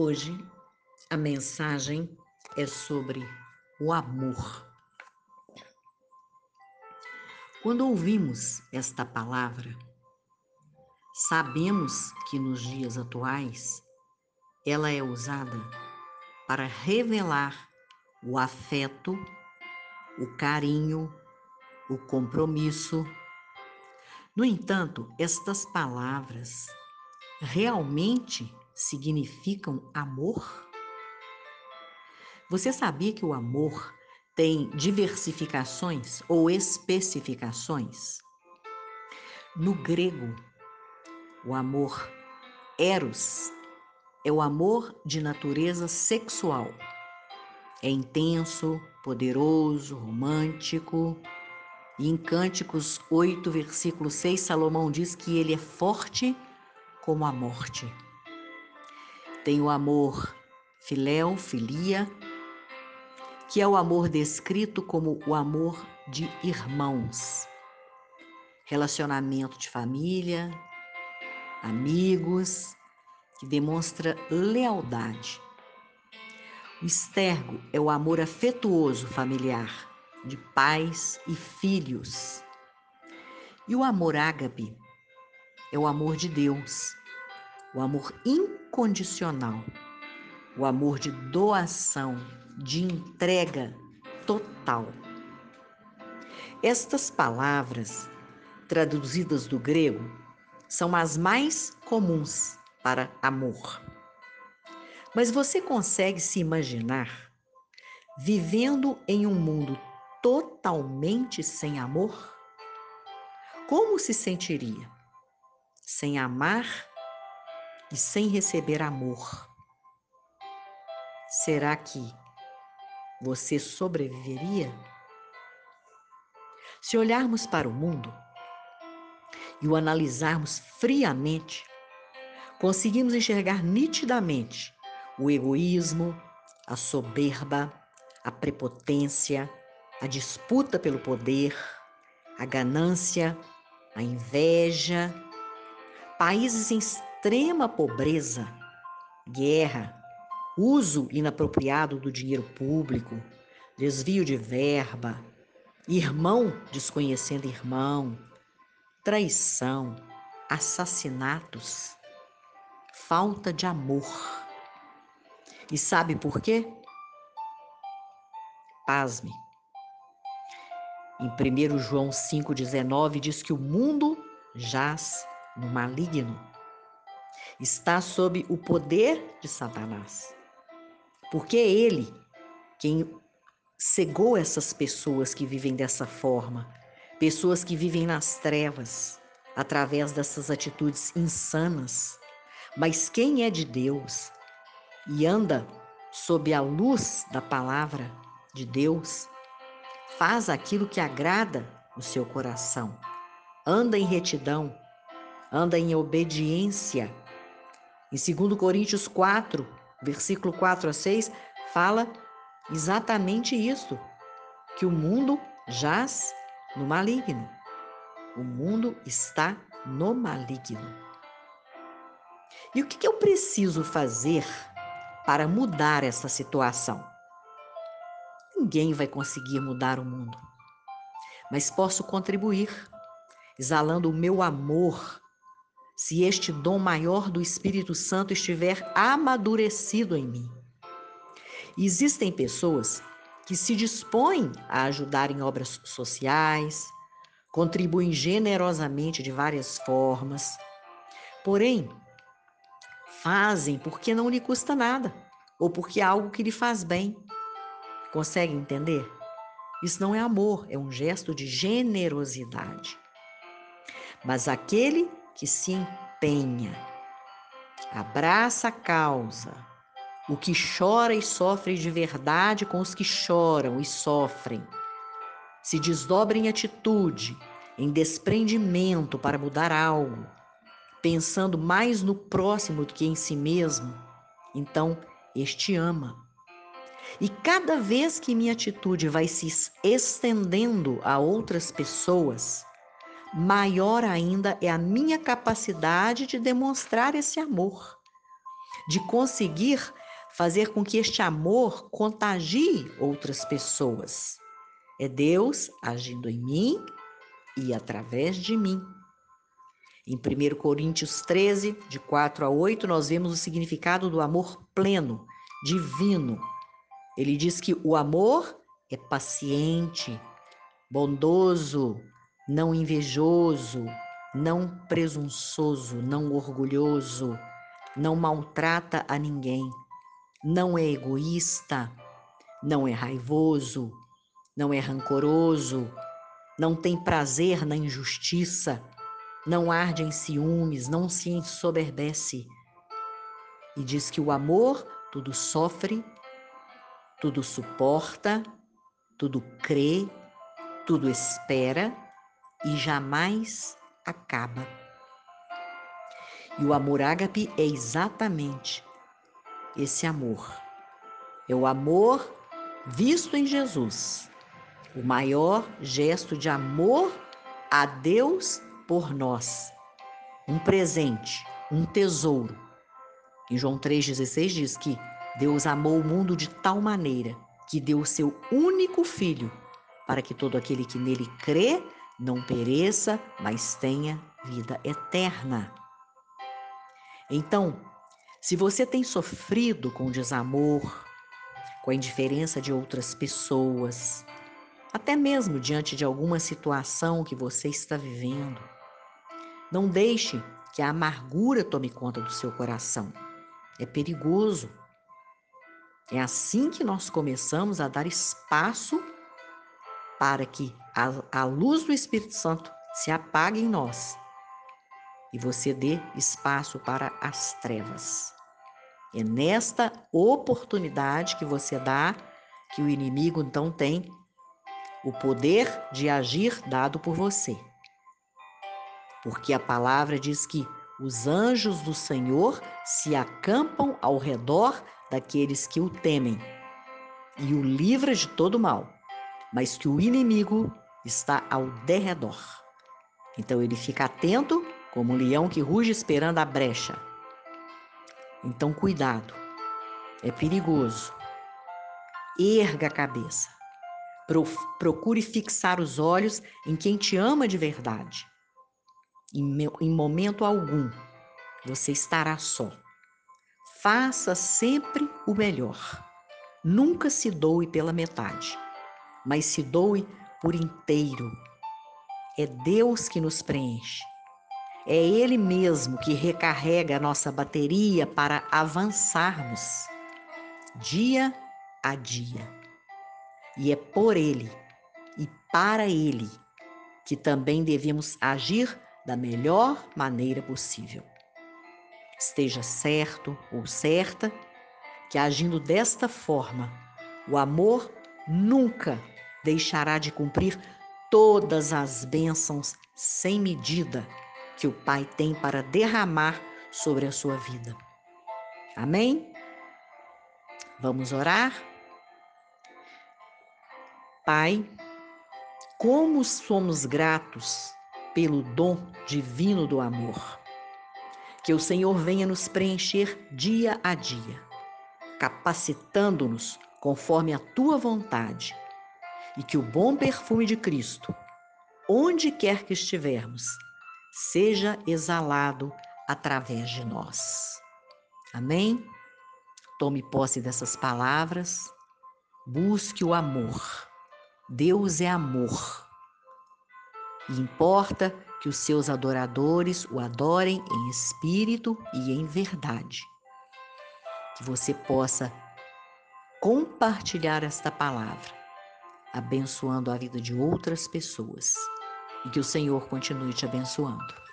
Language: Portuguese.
Hoje a mensagem é sobre o amor. Quando ouvimos esta palavra, sabemos que nos dias atuais ela é usada para revelar o afeto, o carinho, o compromisso. No entanto, estas palavras realmente significam amor? Você sabia que o amor tem diversificações ou especificações? No grego, o amor eros é o amor de natureza sexual. É intenso, poderoso, romântico. E em Cânticos 8, versículo 6, Salomão diz que ele é forte como a morte. Tem o amor filéu, filia, que é o amor descrito como o amor de irmãos. Relacionamento de família, amigos, que demonstra lealdade. O estergo é o amor afetuoso familiar, de pais e filhos. E o amor ágape é o amor de Deus, o amor incondicional, o amor de doação, de entrega total. Estas palavras, traduzidas do grego, são as mais comuns para amor. Mas você consegue se imaginar vivendo em um mundo totalmente sem amor? Como se sentiria? Sem amar e sem receber amor. Será que você sobreviveria? Se olharmos para o mundo e o analisarmos friamente, conseguimos enxergar nitidamente o egoísmo, a soberba, a prepotência, a disputa pelo poder, a ganância, a inveja, países extrema pobreza, guerra, uso inapropriado do dinheiro público, desvio de verba, irmão desconhecendo irmão, traição, assassinatos, falta de amor. E sabe por quê? Pasme. Em 1 João 5,19 diz que o mundo jaz no maligno está sob o poder de Satanás. Porque é ele quem cegou essas pessoas que vivem dessa forma, pessoas que vivem nas trevas, através dessas atitudes insanas. Mas quem é de Deus e anda sob a luz da palavra de Deus, faz aquilo que agrada o seu coração, anda em retidão, anda em obediência em 2 Coríntios 4, versículo 4 a 6, fala exatamente isso: que o mundo jaz no maligno. O mundo está no maligno. E o que eu preciso fazer para mudar essa situação? Ninguém vai conseguir mudar o mundo, mas posso contribuir, exalando o meu amor se este dom maior do Espírito Santo estiver amadurecido em mim. Existem pessoas que se dispõem a ajudar em obras sociais, contribuem generosamente de várias formas, porém, fazem porque não lhe custa nada ou porque é algo que lhe faz bem. Consegue entender? Isso não é amor, é um gesto de generosidade. Mas aquele que se empenha, abraça a causa, o que chora e sofre de verdade com os que choram e sofrem, se desdobra em atitude, em desprendimento para mudar algo, pensando mais no próximo do que em si mesmo, então este ama. E cada vez que minha atitude vai se estendendo a outras pessoas, maior ainda é a minha capacidade de demonstrar esse amor. de conseguir fazer com que este amor contagie outras pessoas. É Deus agindo em mim e através de mim. Em 1 Coríntios 13, de 4 a 8, nós vemos o significado do amor pleno, divino. Ele diz que o amor é paciente, bondoso, não invejoso, não presunçoso, não orgulhoso, não maltrata a ninguém, não é egoísta, não é raivoso, não é rancoroso, não tem prazer na injustiça, não arde em ciúmes, não se ensoberbece. E diz que o amor tudo sofre, tudo suporta, tudo crê, tudo espera e jamais acaba. E o amor ágape é exatamente esse amor. É o amor visto em Jesus, o maior gesto de amor a Deus por nós. Um presente, um tesouro. Em João 3,16 diz que Deus amou o mundo de tal maneira que deu o seu único filho, para que todo aquele que nele crê não pereça, mas tenha vida eterna. Então, se você tem sofrido com desamor, com a indiferença de outras pessoas, até mesmo diante de alguma situação que você está vivendo, não deixe que a amargura tome conta do seu coração. É perigoso. É assim que nós começamos a dar espaço para que a, a luz do Espírito Santo se apague em nós e você dê espaço para as trevas. É nesta oportunidade que você dá que o inimigo então tem o poder de agir dado por você. Porque a palavra diz que os anjos do Senhor se acampam ao redor daqueles que o temem e o livra de todo mal, mas que o inimigo está ao derredor. Então ele fica atento como um leão que ruge esperando a brecha. Então cuidado, é perigoso. Erga a cabeça. Procure fixar os olhos em quem te ama de verdade. Em, em momento algum você estará só. Faça sempre o melhor. Nunca se doe pela metade, mas se doe por inteiro. É Deus que nos preenche. É Ele mesmo que recarrega a nossa bateria para avançarmos dia a dia. E é por Ele e para Ele que também devemos agir da melhor maneira possível. Esteja certo ou certa que agindo desta forma, o amor nunca deixará de cumprir todas as bênçãos sem medida que o Pai tem para derramar sobre a sua vida. Amém? Vamos orar? Pai, como somos gratos pelo dom divino do amor. Que o Senhor venha nos preencher dia a dia, capacitando-nos conforme a tua vontade e que o bom perfume de Cristo, onde quer que estivermos, seja exalado através de nós. Amém? Tome posse dessas palavras, busque o amor. Deus é amor. E importa que os seus adoradores o adorem em espírito e em verdade. Que você possa compartilhar esta palavra abençoando a vida de outras pessoas. E que o Senhor continue te abençoando.